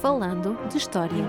Falando de História.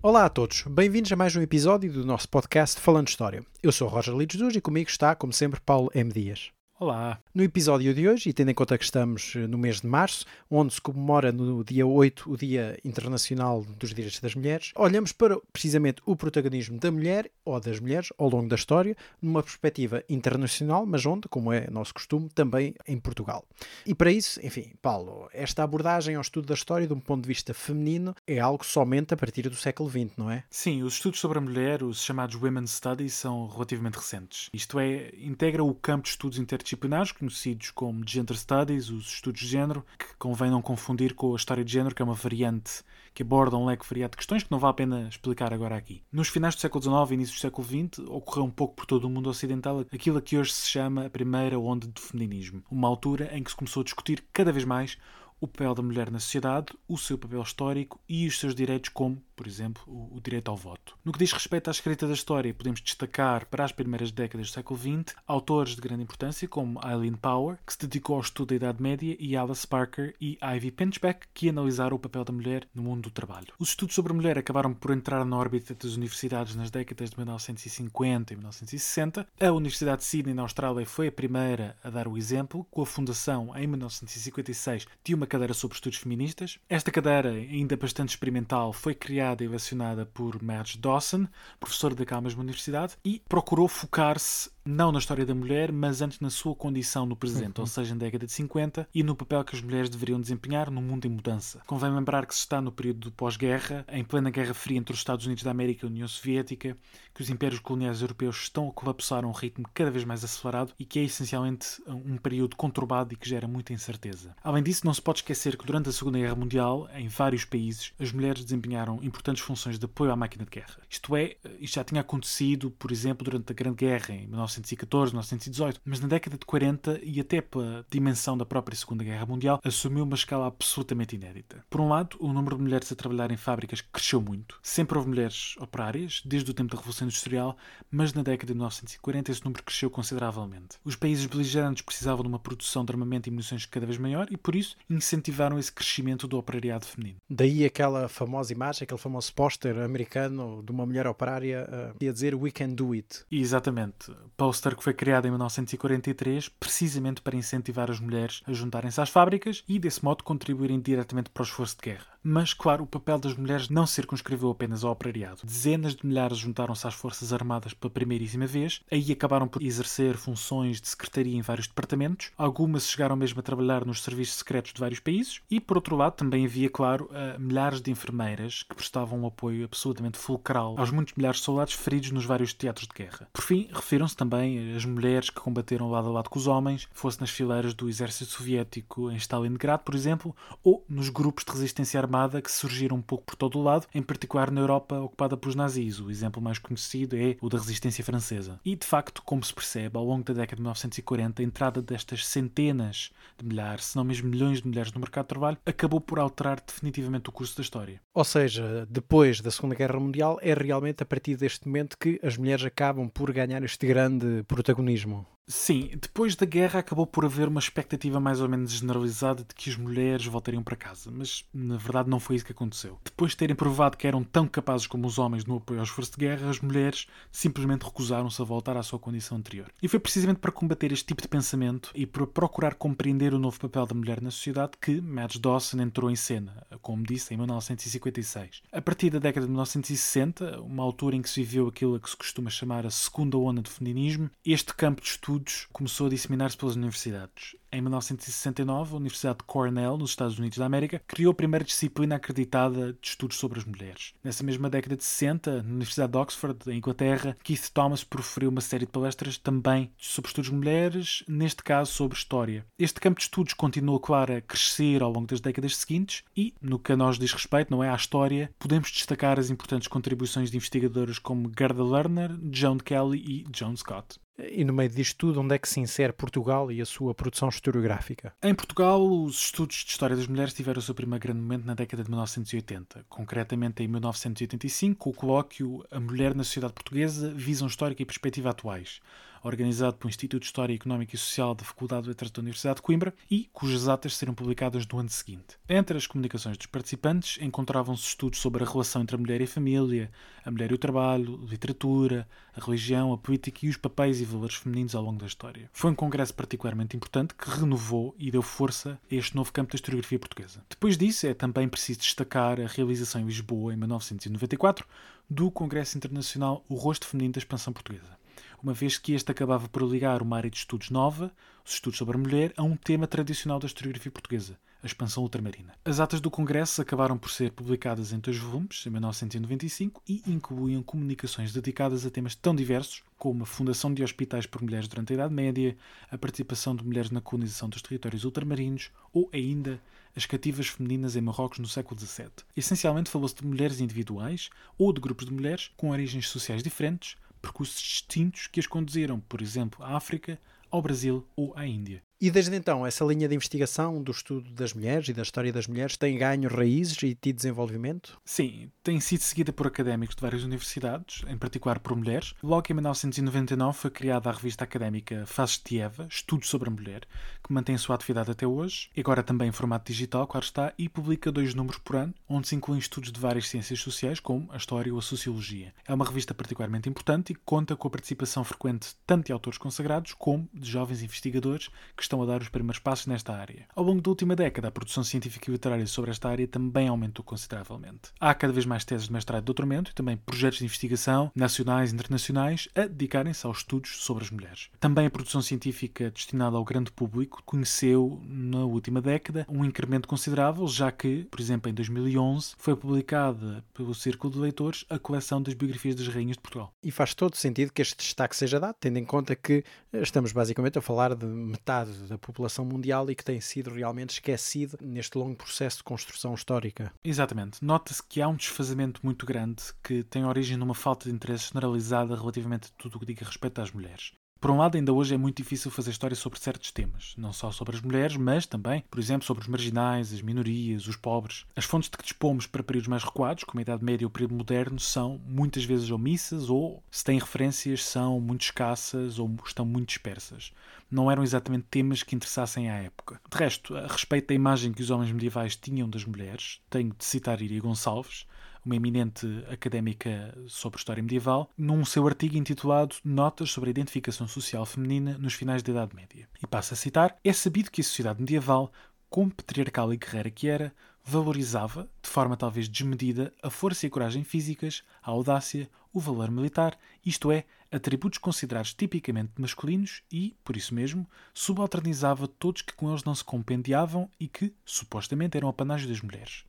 Olá a todos, bem-vindos a mais um episódio do nosso podcast Falando História. Eu sou Roger Lides e comigo está, como sempre, Paulo M. Dias. Olá. No episódio de hoje, e tendo em conta que estamos eh, no mês de março, onde se comemora no dia 8 o Dia Internacional dos Direitos das Mulheres, olhamos para precisamente o protagonismo da mulher ou das mulheres ao longo da história, numa perspectiva internacional, mas onde, como é nosso costume, também em Portugal. E para isso, enfim, Paulo, esta abordagem ao estudo da história de um ponto de vista feminino é algo somente a partir do século XX, não é? Sim, os estudos sobre a mulher, os chamados Women's Studies, são relativamente recentes. Isto é, integra o campo de estudos interdisciplinares interdisciplinares, conhecidos como Gender Studies, os estudos de género, que convém não confundir com a história de género, que é uma variante que aborda um leque variado de questões que não vale a pena explicar agora aqui. Nos finais do século XIX e início do século XX, ocorreu um pouco por todo o mundo ocidental aquilo que hoje se chama a primeira onda do feminismo, uma altura em que se começou a discutir cada vez mais o papel da mulher na sociedade, o seu papel histórico e os seus direitos, como, por exemplo, o, direito ao voto. No que diz respeito à escrita da história, podemos destacar para as primeiras décadas do século XX autores de grande importância como Eileen Power, que se dedicou ao estudo da Idade Média, e Alice Parker e Ivy Pinchbeck, que analisaram o papel da mulher no mundo do trabalho. Os estudos sobre a mulher acabaram por entrar na órbita das universidades nas décadas de 1950 e 1960. A Universidade de Sydney, na Austrália, foi a primeira a dar o exemplo, com a fundação, em 1956, de uma cadeira sobre estudos feministas. Esta cadeira, ainda bastante experimental, foi criada e lecionada por Madge Dawson, professora daquela mesma universidade, e procurou focar-se não na história da mulher, mas antes na sua condição no presente, ou seja, na década de 50, e no papel que as mulheres deveriam desempenhar no mundo em mudança. Convém lembrar que se está no período pós-guerra, em plena Guerra Fria entre os Estados Unidos da América e a União Soviética, que os impérios coloniais europeus estão a colapsar a um ritmo cada vez mais acelerado e que é essencialmente um período conturbado e que gera muita incerteza. Além disso, não se pode esquecer que durante a Segunda Guerra Mundial, em vários países, as mulheres desempenharam importantes funções de apoio à máquina de guerra. Isto é, isto já tinha acontecido, por exemplo, durante a Grande Guerra, em 19 1914, 1918, mas na década de 40 e até pela dimensão da própria Segunda Guerra Mundial, assumiu uma escala absolutamente inédita. Por um lado, o número de mulheres a trabalhar em fábricas cresceu muito. Sempre houve mulheres operárias, desde o tempo da Revolução Industrial, mas na década de 1940 esse número cresceu consideravelmente. Os países beligerantes precisavam de uma produção de armamento e munições cada vez maior e, por isso, incentivaram esse crescimento do operariado feminino. Daí aquela famosa imagem, aquele famoso póster americano de uma mulher operária uh, a dizer We can do it. Exatamente. Póster que foi criado em 1943 precisamente para incentivar as mulheres a juntarem-se às fábricas e, desse modo, contribuírem diretamente para o esforço de guerra. Mas, claro, o papel das mulheres não se circunscreveu apenas ao operariado. Dezenas de milhares juntaram-se às Forças Armadas pela primeiríssima vez, aí acabaram por exercer funções de secretaria em vários departamentos, algumas chegaram mesmo a trabalhar nos serviços secretos de vários países, e, por outro lado, também havia, claro, milhares de enfermeiras que prestavam um apoio absolutamente fulcral aos muitos milhares de soldados feridos nos vários teatros de guerra. Por fim, refiram-se também as mulheres que combateram lado a lado com os homens, fosse nas fileiras do exército soviético em Stalingrado, por exemplo, ou nos grupos de resistência armada armada que surgiram um pouco por todo o lado, em particular na Europa ocupada pelos nazis. O exemplo mais conhecido é o da resistência francesa. E, de facto, como se percebe, ao longo da década de 1940, a entrada destas centenas de milhares, se não mesmo milhões de mulheres no mercado de trabalho, acabou por alterar definitivamente o curso da história. Ou seja, depois da Segunda Guerra Mundial, é realmente a partir deste momento que as mulheres acabam por ganhar este grande protagonismo. Sim, depois da guerra acabou por haver uma expectativa mais ou menos generalizada de que as mulheres voltariam para casa, mas na verdade não foi isso que aconteceu. Depois de terem provado que eram tão capazes como os homens no apoio ao esforço de guerra, as mulheres simplesmente recusaram-se a voltar à sua condição anterior. E foi precisamente para combater este tipo de pensamento e para procurar compreender o novo papel da mulher na sociedade que Madge Dawson entrou em cena, como disse, em 1956. A partir da década de 1960, uma altura em que se viveu aquilo a que se costuma chamar a segunda onda do feminismo, este campo de estudo estudos começou a disseminar-se pelas universidades. Em 1969, a Universidade de Cornell, nos Estados Unidos da América, criou a primeira disciplina acreditada de estudos sobre as mulheres. Nessa mesma década de 60, na Universidade de Oxford, em Inglaterra, Keith Thomas proferiu uma série de palestras também sobre estudos de mulheres, neste caso sobre história. Este campo de estudos continuou, claro, a crescer ao longo das décadas seguintes e, no que a nós diz respeito, não é à história, podemos destacar as importantes contribuições de investigadoras como Gerda Lerner, Joan Kelly e Joan Scott. E no meio disto tudo, onde é que se insere Portugal e a sua produção historiográfica? Em Portugal, os estudos de história das mulheres tiveram o seu primeiro grande momento na década de 1980, concretamente em 1985, com o colóquio A Mulher na Sociedade Portuguesa, Visão Histórica e Perspectiva Atuais, organizado pelo Instituto de História Económica e Social da Faculdade de Letras da Universidade de Coimbra e cujas atas serão publicadas no ano seguinte. Entre as comunicações dos participantes encontravam-se estudos sobre a relação entre a mulher e a família, a mulher e o trabalho, a literatura, a religião, a política e os papéis e valores femininos ao longo da história. Foi um congresso particularmente importante que renovou e deu força a este novo campo da historiografia portuguesa. Depois disso, é também preciso destacar a realização em Lisboa, em 1994, do Congresso Internacional O Rosto Feminino da Expansão Portuguesa, uma vez que este acabava por ligar uma área de estudos nova, os estudos sobre a mulher, a um tema tradicional da historiografia portuguesa, a expansão ultramarina. As atas do Congresso acabaram por ser publicadas em dois volumes, em 1995, e incluíam comunicações dedicadas a temas tão diversos como a fundação de hospitais por mulheres durante a Idade Média, a participação de mulheres na colonização dos territórios ultramarinos ou ainda as cativas femininas em Marrocos no século XVII. Essencialmente falou-se de mulheres individuais ou de grupos de mulheres com origens sociais diferentes, percursos distintos que as conduziram, por exemplo, à África, ao Brasil ou à Índia. E desde então, essa linha de investigação do estudo das mulheres e da história das mulheres tem ganho raízes e tido desenvolvimento? Sim, tem sido seguida por académicos de várias universidades, em particular por mulheres. Logo em 1999 foi criada a revista académica Faces de Eva, Estudos sobre a Mulher, que mantém a sua atividade até hoje, e agora também em formato digital, claro está, e publica dois números por ano, onde se incluem estudos de várias ciências sociais, como a história ou a sociologia. É uma revista particularmente importante e conta com a participação frequente tanto de autores consagrados como de jovens investigadores que estão estão a dar os primeiros passos nesta área. Ao longo da última década, a produção científica e literária sobre esta área também aumentou consideravelmente. Há cada vez mais teses de mestrado e doutoramento e também projetos de investigação nacionais e internacionais a dedicarem-se aos estudos sobre as mulheres. Também a produção científica destinada ao grande público conheceu, na última década, um incremento considerável, já que, por exemplo, em 2011, foi publicada pelo Círculo de Leitores a coleção das biografias das rainhas de Portugal. E faz todo sentido que este destaque seja dado, tendo em conta que estamos basicamente a falar de metade da população mundial e que tem sido realmente esquecido neste longo processo de construção histórica. Exatamente. Nota-se que há um desfazamento muito grande que tem origem numa falta de interesse generalizada relativamente a tudo o que diga respeito às mulheres. Por um lado, ainda hoje é muito difícil fazer história sobre certos temas, não só sobre as mulheres, mas também, por exemplo, sobre os marginais, as minorias, os pobres. As fontes de que dispomos para períodos mais recuados, como a Idade Média ou o período moderno, são muitas vezes omissas ou, se têm referências, são muito escassas ou estão muito dispersas. Não eram exatamente temas que interessassem à época. De resto, a respeito da imagem que os homens medievais tinham das mulheres, tenho de citar Iria Gonçalves, uma eminente académica sobre história medieval, num seu artigo intitulado Notas sobre a Identificação Social Feminina nos Finais da Idade Média. E passa a citar: É sabido que a sociedade medieval, como patriarcal e guerreira que era, valorizava, de forma talvez desmedida, a força e a coragem físicas, a audácia, o valor militar, isto é, atributos considerados tipicamente masculinos e, por isso mesmo, subalternizava todos que com eles não se compendiavam e que, supostamente, eram apanágio das mulheres.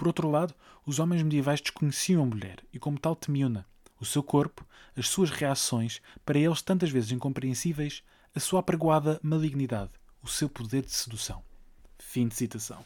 Por outro lado, os homens medievais desconheciam a mulher e, como tal, temiam-na. O seu corpo, as suas reações, para eles tantas vezes incompreensíveis, a sua apregoada malignidade, o seu poder de sedução. Fim de citação.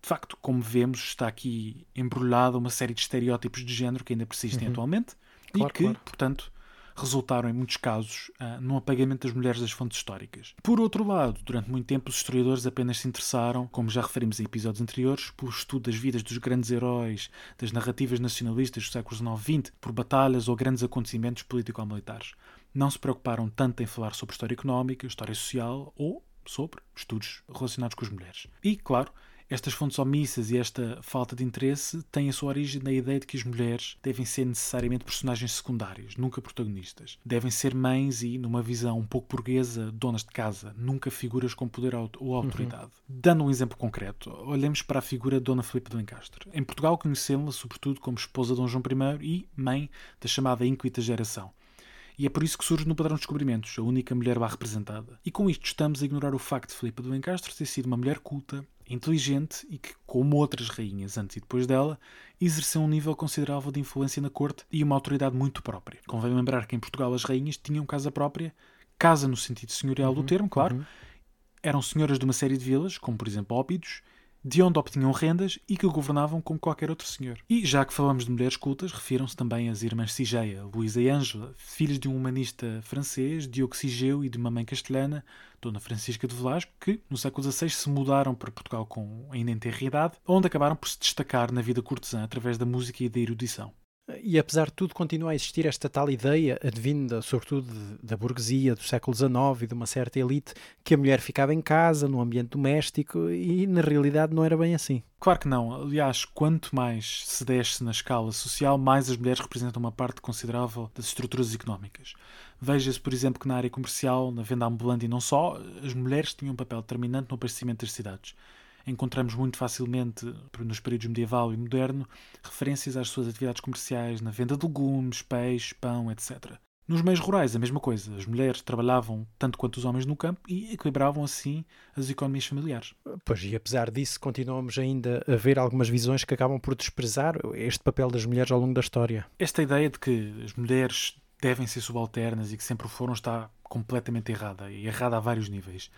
De facto, como vemos, está aqui embrulhada uma série de estereótipos de género que ainda persistem uhum. atualmente claro, e que, claro. portanto, resultaram, em muitos casos, uh, no apagamento das mulheres das fontes históricas. Por outro lado, durante muito tempo, os historiadores apenas se interessaram, como já referimos em episódios anteriores, pelo estudo das vidas dos grandes heróis, das narrativas nacionalistas dos séculos XIX, por batalhas ou grandes acontecimentos político-militares. Não se preocuparam tanto em falar sobre história económica, história social ou sobre estudos relacionados com as mulheres. E, claro, estas fontes omissas e esta falta de interesse têm a sua origem na ideia de que as mulheres devem ser necessariamente personagens secundárias, nunca protagonistas. Devem ser mães e, numa visão um pouco burguesa, donas de casa, nunca figuras com poder ou uhum. autoridade. Uhum. Dando um exemplo concreto, olhemos para a figura de Dona Filipe de Lencastre. Em Portugal conhecemos-la sobretudo como esposa de Dom João I e mãe da chamada Inquita Geração e é por isso que surge no Padrão de Descobrimentos, a única mulher lá representada. E com isto estamos a ignorar o facto de Filipe de Lencastre ter sido uma mulher culta, inteligente e que, como outras rainhas antes e depois dela, exerceu um nível considerável de influência na corte e uma autoridade muito própria. Convém lembrar que em Portugal as rainhas tinham casa própria, casa no sentido senhorial uhum, do termo, claro, uhum. eram senhoras de uma série de vilas, como por exemplo Óbidos, de onde obtinham rendas e que governavam como qualquer outro senhor. E já que falamos de mulheres cultas, refiram-se também as irmãs Sigeia, Luísa e Ângela, filhas de um humanista francês, Diogo Sigeu, e de uma mãe castelhana, Dona Francisca de Velasco, que no século XVI se mudaram para Portugal com ainda em idade, onde acabaram por se destacar na vida cortesã através da música e da erudição. E apesar de tudo, continua a existir esta tal ideia, advinda sobretudo da burguesia do século XIX e de uma certa elite, que a mulher ficava em casa, no ambiente doméstico, e na realidade não era bem assim. Claro que não. Aliás, quanto mais se desce na escala social, mais as mulheres representam uma parte considerável das estruturas económicas. Veja-se, por exemplo, que na área comercial, na venda ambulante e não só, as mulheres tinham um papel determinante no aparecimento das cidades encontramos muito facilmente, nos períodos medieval e moderno, referências às suas atividades comerciais na venda de legumes, peixe, pão, etc. Nos meios rurais, a mesma coisa. As mulheres trabalhavam tanto quanto os homens no campo e equilibravam assim as economias familiares. Pois, e apesar disso, continuamos ainda a ver algumas visões que acabam por desprezar este papel das mulheres ao longo da história. Esta ideia de que as mulheres devem ser subalternas e que sempre foram está completamente errada e errada a vários níveis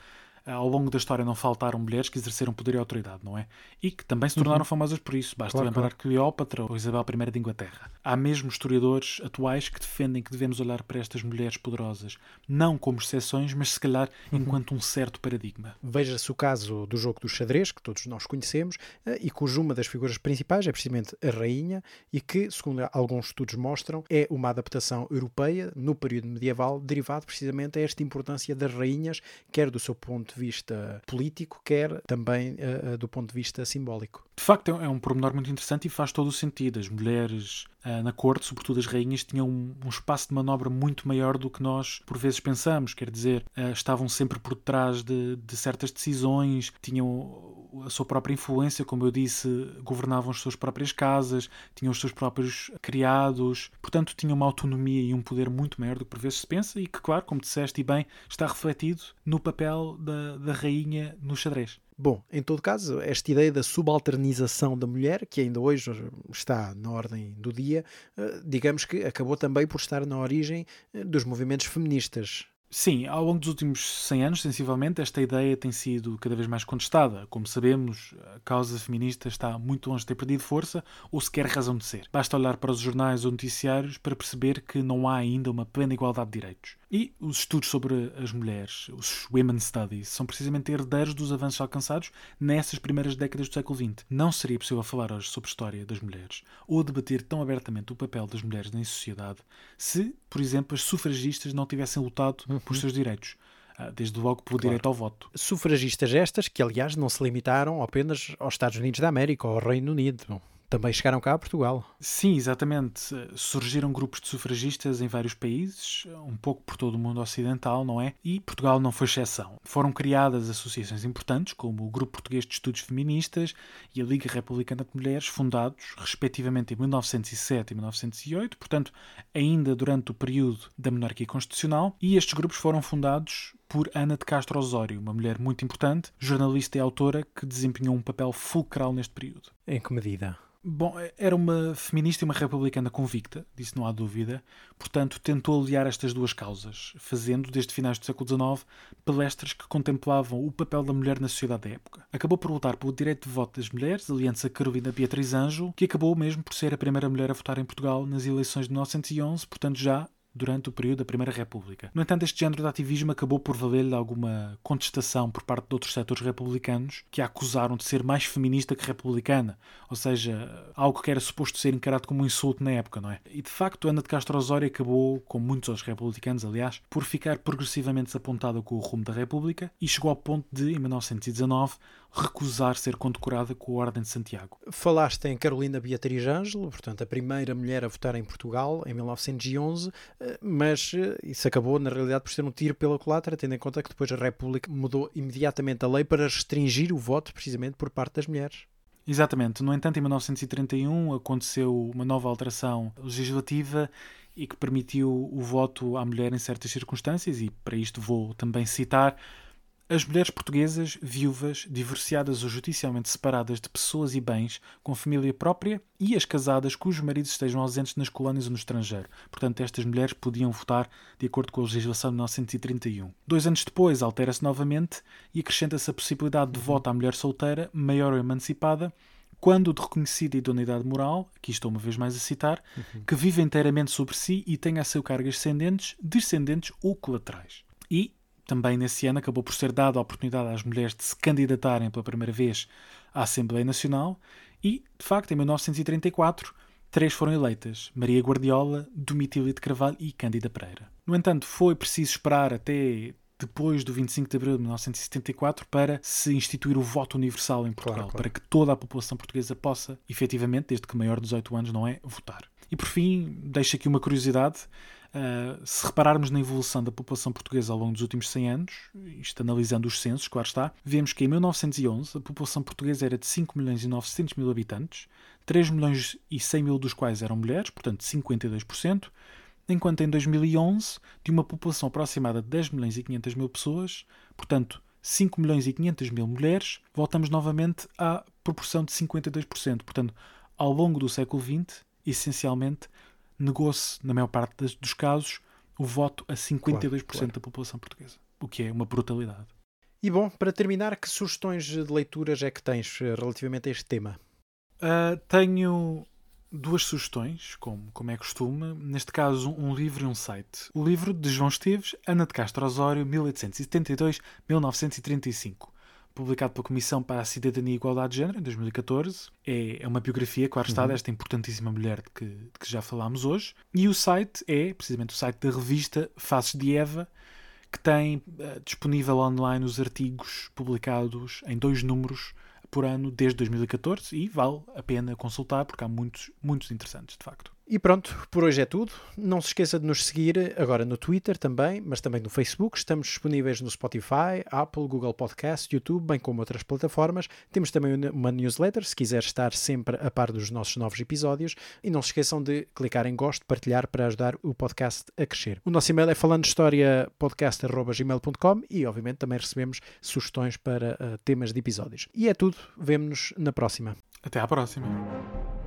ao longo da história não faltaram mulheres que exerceram poder e autoridade, não é? E que também se tornaram uhum. famosas por isso. Basta claro, lembrar claro. Cleópatra ou Isabel I de Inglaterra. Há mesmo historiadores atuais que defendem que devemos olhar para estas mulheres poderosas não como exceções, mas se calhar uhum. enquanto um certo paradigma. Veja-se o caso do jogo do xadrez, que todos nós conhecemos, eh, e cujo uma das figuras principais é precisamente a rainha, e que, segundo alguns estudos mostram, é uma adaptação europeia no período medieval, derivado precisamente a esta importância das rainhas, quer do seu ponto de vista político, quer também uh, do ponto de vista simbólico. De facto, é um pormenor muito interessante e faz todo o sentido. As mulheres uh, na corte, sobretudo as rainhas, tinham um, um, espaço de manobra muito maior do que nós por vezes pensamos. Quer dizer, uh, estavam sempre por detrás de, de, certas decisões, tinham a sua própria influência, como eu disse, governavam as suas próprias casas, tinham os seus próprios criados, portanto, tinham uma autonomia e um poder muito maior do que por vezes se pensa e que, claro, como disseste e bem, está refletido no papel da, da rainha no xadrez. Bom, em todo caso, esta ideia da subalternização da mulher, que ainda hoje está na ordem do dia, eh, digamos que acabou também por estar na origem eh, dos movimentos feministas. Sim, ao longo dos últimos 100 anos, sensivelmente, esta ideia tem sido cada vez mais contestada. Como sabemos, a causa feminista está muito longe de ter perdido força ou sequer razão de ser. Basta olhar para os jornais ou noticiários para perceber que não há ainda uma plena igualdade de direitos. E os estudos sobre as mulheres, os Women Studies, são precisamente herdeiros dos avanços alcançados nessas primeiras décadas do século XX. Não seria possível falar hoje sobre a história das mulheres ou debater tão abertamente o papel das mulheres na sociedade se, por exemplo, as sufragistas não tivessem lutado uhum. por seus direitos ah, desde logo pelo claro. direito ao voto. Sufragistas estas que, aliás, não se limitaram apenas aos Estados Unidos da América ou ao Reino Unido também chegaram cá a Portugal. Sim, exatamente. Surgiram grupos de sufragistas em vários países, um pouco por todo o mundo ocidental, não é? E Portugal não foi exceção. Foram criadas associações importantes, como o Grupo Português de Estudos Feministas e a Liga Republicana de Mulheres, fundados, respectivamente, em 1907 e 1908, portanto, ainda durante o período da monarquia constitucional, e estes grupos foram fundados por Ana de Castro Osório, uma mulher muito importante, jornalista e autora que desempenhou um papel fulcral neste período. Em que medida? Bom, era uma feminista e uma republicana convicta, disso não há dúvida, portanto tentou aliar estas duas causas, fazendo, desde finais do século XIX, palestras que contemplavam o papel da mulher na sociedade da época. Acabou por lutar pelo direito de voto das mulheres, aliando-se a Carolina Beatriz Anjo, que acabou mesmo por ser a primeira mulher a votar em Portugal nas eleições de 1911, portanto já durante o período da Primeira República. No entanto, este género de ativismo acabou por valer-lhe alguma contestação por parte de outros setores republicanos que a acusaram de ser mais feminista que republicana, ou seja, algo que era suposto ser encarado como um insulto na época, não é? E de facto, Ana de Castro Osório acabou, como muitos outros republicanos, aliás, por ficar progressivamente desapontada com o rumo da República e chegou ao ponto de, em 1919, recusar ser condecorada com a Ordem de Santiago. Falaste em Carolina Beatriz Ângelo, portanto, a primeira mulher a votar em Portugal em 1911, eh, mas eh, isso acabou, na realidade, por ser um tiro pela culatra, tendo em conta que depois a República mudou imediatamente a lei para restringir o voto, precisamente por parte das mulheres. Exatamente. No entanto, em 1931 aconteceu uma nova alteração legislativa e que permitiu o voto à mulher em certas circunstâncias, e para isto vou também citar as mulheres portuguesas, viúvas, divorciadas ou judicialmente separadas de pessoas e bens com família própria e as casadas cujos maridos estejam ausentes nas colónias ou no estrangeiro. Portanto, estas mulheres podiam votar de acordo com a legislação de 1931. Dois anos depois, altera-se novamente e acrescenta-se a possibilidade de voto à mulher solteira, maior ou emancipada, quando de reconhecida idoneidade moral, aqui estou uma vez mais a citar, uhum. que vive inteiramente sobre si e tenha a seu cargo ascendentes, descendentes ou colaterais. E também nesse ano acabou por ser dada a oportunidade às mulheres de se candidatarem pela primeira vez à Assembleia Nacional e, de facto, em 1934 três foram eleitas: Maria Guardiola, Domitília de Carvalho e Cândida Pereira. No entanto, foi preciso esperar até depois do 25 de abril de 1974 para se instituir o voto universal em Portugal, Claro, claro. para que toda a população portuguesa possa, efetivamente, desde que maior de 18 anos não é, votar. E por fim, deixo aqui uma curiosidade. Uh, se repararmos na evolução da população portuguesa ao longo dos últimos 100 anos, isto analisando os censos, claro está, vemos que em 1911 a população portuguesa era de 5 milhões e 900 mil habitantes, 3 milhões e 100 mil dos quais eram mulheres, portanto 52%, enquanto em 2011, de uma população aproximada de 10 milhões e 500 mil pessoas, portanto 5 milhões e 500 mil mulheres, voltamos novamente à proporção de 52%. Portanto, ao longo do século XX, essencialmente, negou-se, na maior parte das- dos casos, o voto a 52% Claro, claro. da população portuguesa, o que é uma brutalidade. E bom, para terminar, que sugestões de leituras é que tens eh, relativamente a este tema? Uh, tenho duas sugestões, como, como é costume. Neste caso, um livro e um site. O livro de João Esteves, Ana de Castro Osório, 1872-1935. Publicado pela Comissão para a Cidadania e Igualdade de Género, em 2014. É, é uma biografia, claro está, desta importantíssima mulher de que, de que já falámos hoje. E o site é, precisamente, o site da revista Faces de Eva, que tem eh, disponível online os artigos publicados em dois números por ano desde 2014 e vale a pena consultar porque há muitos, muitos interessantes, de facto. E pronto, por hoje é tudo. Não se esqueça de nos seguir agora no Twitter também, mas também no Facebook. Estamos disponíveis no Spotify, Apple, Google Podcast, YouTube, bem como outras plataformas. Temos também uma newsletter, se quiser estar sempre a par dos nossos novos episódios. E não se esqueçam de clicar em gosto, partilhar para ajudar o podcast a crescer. O nosso e-mail é falandohistoria.podcast.gmail.com e, obviamente, também recebemos sugestões para eh, temas de episódios. E é tudo. Vemo-nos na próxima. Até à próxima.